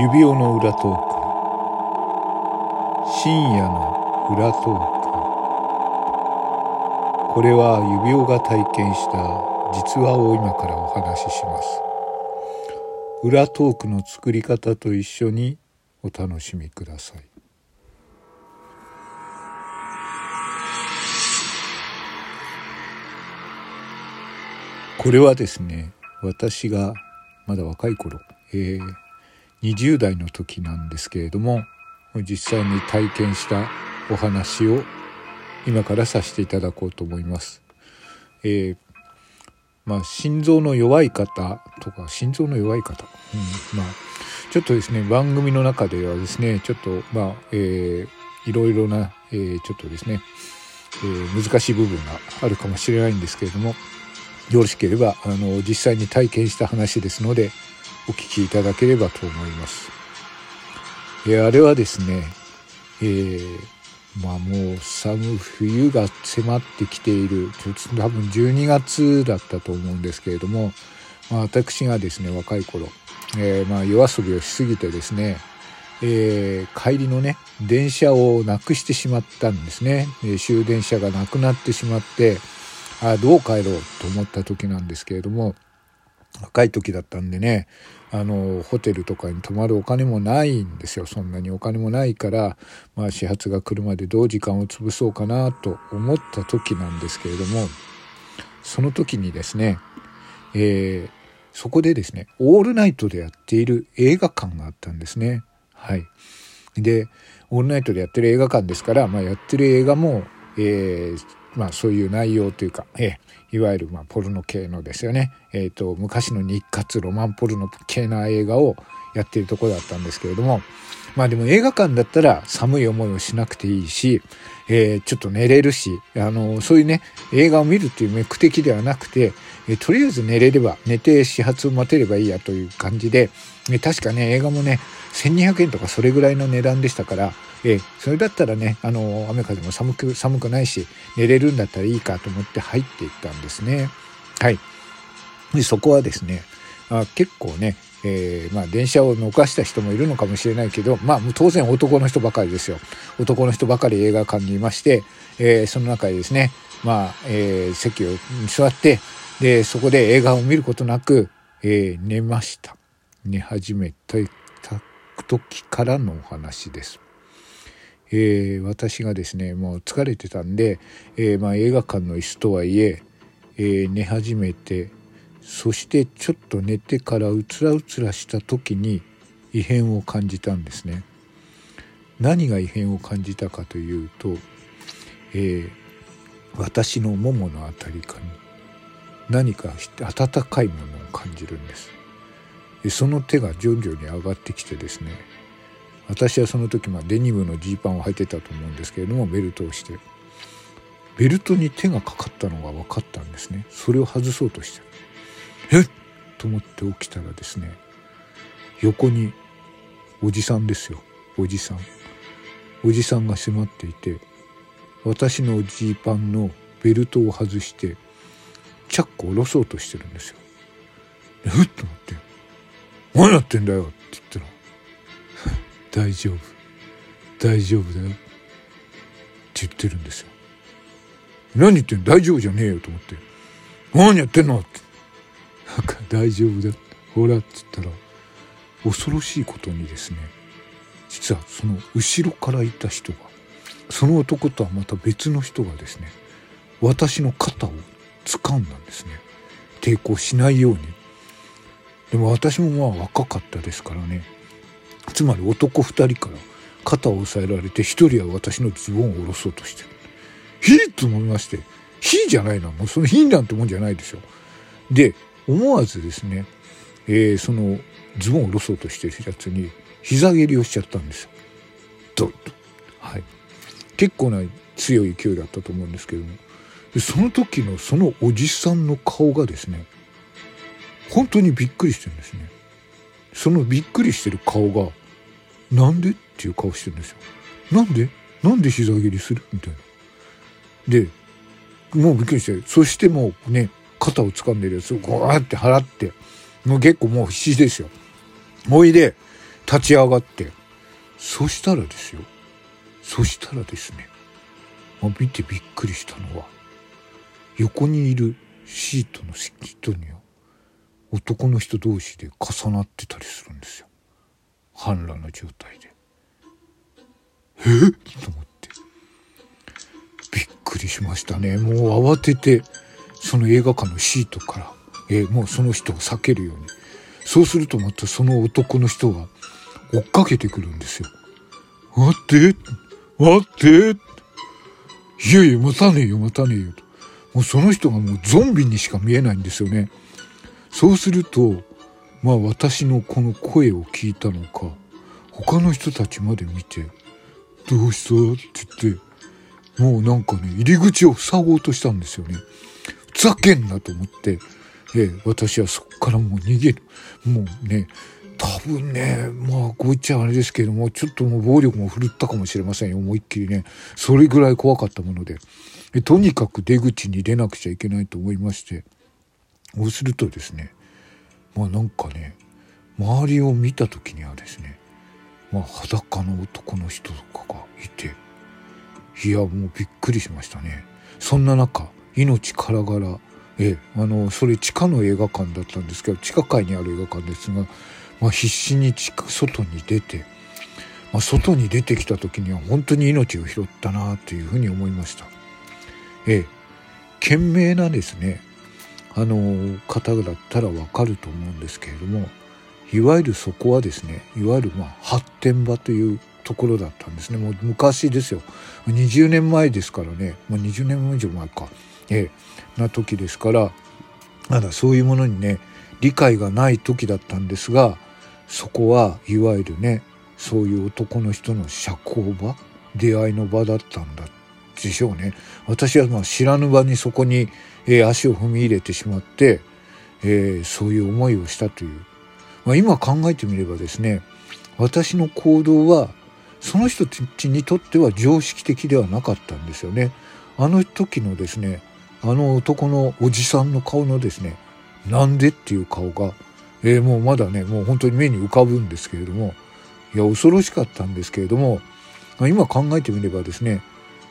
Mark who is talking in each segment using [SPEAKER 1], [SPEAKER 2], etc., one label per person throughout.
[SPEAKER 1] 指輪の裏トーク。深夜の裏トーク。これは指輪が体験した実話を今からお話しします。裏トークの作り方と一緒にお楽しみください。これはですね私がまだ若い頃、えー、20代の時なんですけれども実際に体験したお話を今からさせていただこうと思います。えー、まあ、心臓の弱い方とか心臓の弱い方、うん、まあちょっとですね番組の中ではですねちょっとまあ、えー、いろいろな、えー、ちょっとですね、えー、難しい部分があるかもしれないんですけれどもよろしければあの実際に体験した話ですのでお聞きいただければと思います。え、あれはですね、えー、まあもう寒冬が迫ってきている多分12月だったと思うんですけれども、まあ、私がですね若い頃、えー、まあ夜遊びをしすぎてですねえー、帰りのね電車をなくしてしまったんですね、えー、終電車がなくなってしまってあどう帰ろうと思った時なんですけれども若い時だったんでねあのホテルとかに泊まるお金もないんですよそんなにお金もないから、まあ、始発が来るまでどう時間を潰そうかなと思った時なんですけれどもその時にですね、えー、そこでですねオールナイトでやっている映画館があったんですね。はい、でオールナイトでやってる映画館ですから、まあ、やってる映画も、えー、まあ、そういう内容というか、えー、いわゆるまあポルノ系のですよね、えーと、昔の日活ロマンポルノ系な映画をやっているところだったんですけれどもまあでも映画館だったら寒い思いをしなくていいし、えー、ちょっと寝れるしあのそういうね映画を見るっていう目的ではなくて、えー、とりあえず寝れれば寝て始発を待てればいいやという感じで、え確かね映画もね1200円とかそれぐらいの値段でしたからえー、それだったらねあの雨風も寒く寒くないし寝れるんだったらいいかと思って入っていったんですね。はいでそこはですねあ結構ね、えー、まあ、電車を逃した人もいるのかもしれないけど、まあ、当然男の人ばかりですよ男の人ばかり映画館にいまして、えー、その中でですね、まあえー、席を座ってでそこで映画を見ることなく、え寝ました寝始めた時からのお話です。えー、私がですねもう疲れてたんで、えー、まあ、映画館の椅子とはいええー、寝始めてそしてちょっと寝てからうつらうつらした時に異変を感じたんですね。何が異変を感じたかというと、え私のももの辺りかに何か温かいものを感じるんです。でその手が徐々に上がってきてですね私はその時まあデニムのジーパンを履いてたと思うんですけれどもベルトをしてベルトに手がかかったのが分かったんですね。それを外そうとしてえっ！と思って起きたらですね横におじさんですよ。おじさん。おじさんが迫っていて私のジーパンのベルトを外してチャックを下ろそうとしてるんですよ。えっ！と思って「何やってんだよ」って言ったら大丈夫。大丈夫だよ。って言ってるんですよ。何言ってんの？大丈夫じゃねえよと思って。何やってんの？って。なんか大丈夫だ。ほらって言ったら恐ろしいことにですね実はその後ろからいた人がその男とはまた別の人がですね私の肩を掴んだんですね。抵抗しないように。でも私もまあ若かったですからね。つまり男2人から肩を押さえられて1人は私のズボンを下ろそうとしてる。ひーと思いまして、ひじゃないな、もうそのひなんてもんじゃないでしょ。で、思わずですね、えー、そのズボンを下ろそうとしてるやつに膝蹴りをしちゃったんですよ。ドッと。はい。結構な強い勢いだったと思うんですけども。その時のそのおじさんの顔がですね、本当にびっくりしてるんですね。そのびっくりしてる顔がなんでっていう顔してるんですよ。なんで？なんで膝蹴りする？みたいな。で、もうびっくりして、そしてもうね、肩を掴んでるやつをこうやって払って、もう結構もう必死ですよ。もういで、立ち上がって。そしたらですよ。そしたらですね。まあ、見てびっくりしたのは、横にいるシートの人には、男の人同士で重なってたりするんですよ。半裸の状態で。え？と思って。びっくりしましたね。もう慌てて、その映画館のシートから、え、もうその人を避けるように。そうするとまたその男の人が追っかけてくるんですよ。待って待っていやいや、待たねえよ、待たねえよと。もうその人がもうゾンビにしか見えないんですよね。そうすると、まあ私のこの声を聞いたのか、他の人たちまで見て、どうした？って言って、もうなんかね、入り口を塞ごうとしたんですよね。ふざけんなと思って、えー、私はそこからもう逃げる。もうね、多分ね、まあ、こう言っちゃあれですけども、ちょっともう暴力も振るったかもしれませんよ。思いっきりね。それぐらい怖かったもので。とにかく出口に出なくちゃいけないと思いまして。そうするとですね、まあなんかね、周りを見た時にはですね、まあ裸の男の人とかがいて、いや、もうびっくりしましたね。そんな中、命からがら、え、あの、それ地下の映画館だったんですけど、地下階にある映画館ですが、まあ、必死に外に出て、まあ、外に出てきた時には本当に命を拾ったなというふうに思いました。ええ、懸命なですね、あの方だったらわかると思うんですけれども、いわゆるそこはですね、いわゆるまあ発展場というところだったんですね。もう昔ですよ。20年前ですからね、まあ、20年以上前か、ええ、な時ですから、まだそういうものにね、理解がない時だったんですが、そこはいわゆるねそういう男の人の社交場出会いの場だったんだでしょうね私はまあ知らぬ場にそこに、えー、足を踏み入れてしまって、えー、そういう思いをしたという、まあ、今考えてみればですね私の行動はその人たちにとっては常識的ではなかったんですよね。あの時のですねあの男のおじさんの顔のですねなんでっていう顔がえー、もうまだねもう本当に目に浮かぶんですけれどもいや恐ろしかったんですけれども今考えてみればですね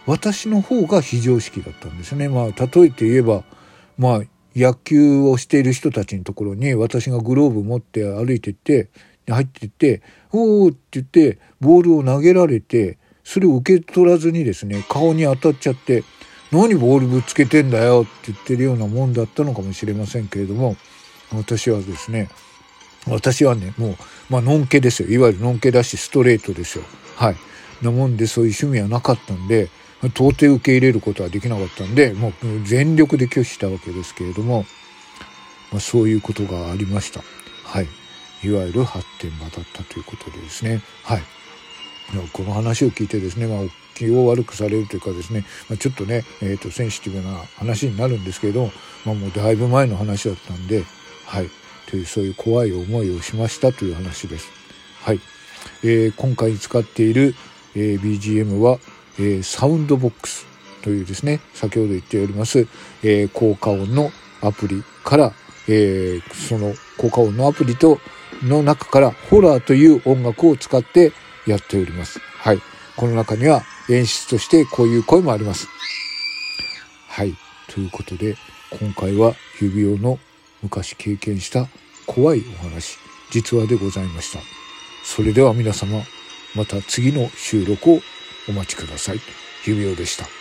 [SPEAKER 1] 私の方が非常識だったんですね。まあ例えて言えばまあ野球をしている人たちのところに私がグローブ持って歩いてって入ってって「おー」って言ってボールを投げられてそれを受け取らずにですね顔に当たっちゃって「何ボールぶつけてんだよ」って言ってるようなもんだったのかもしれませんけれども私はですね、私はね、もう、まあ、のんけですよ。いわゆるのんけだし、ストレートですよ。はい。なもんで、そういう趣味はなかったんで、到底受け入れることはできなかったんで、もう全力で拒否したわけですけれども、まあ、そういうことがありました。はい。いわゆる発展場だったということでですね。はい。この話を聞いてですね、まあ、気を悪くされるというかですね、まあ、ちょっとね、えっ、ー、と、センシティブな話になるんですけど、まあ、もうだいぶ前の話だったんで、はい。という、そういう怖い思いをしましたという話です。はい。えー、今回使っている、えー、BGM は、え、サウンドボックスというですね、先ほど言っております、え、効果音のアプリから、え、その効果音のアプリと、の中からホラーという音楽を使ってやっております。はい。この中には演出としてこういう声もあります。はい。ということで、今回は指輪の昔経験した怖いお話、実話でございました。それでは皆様、また次の収録をお待ちください。指輪でした。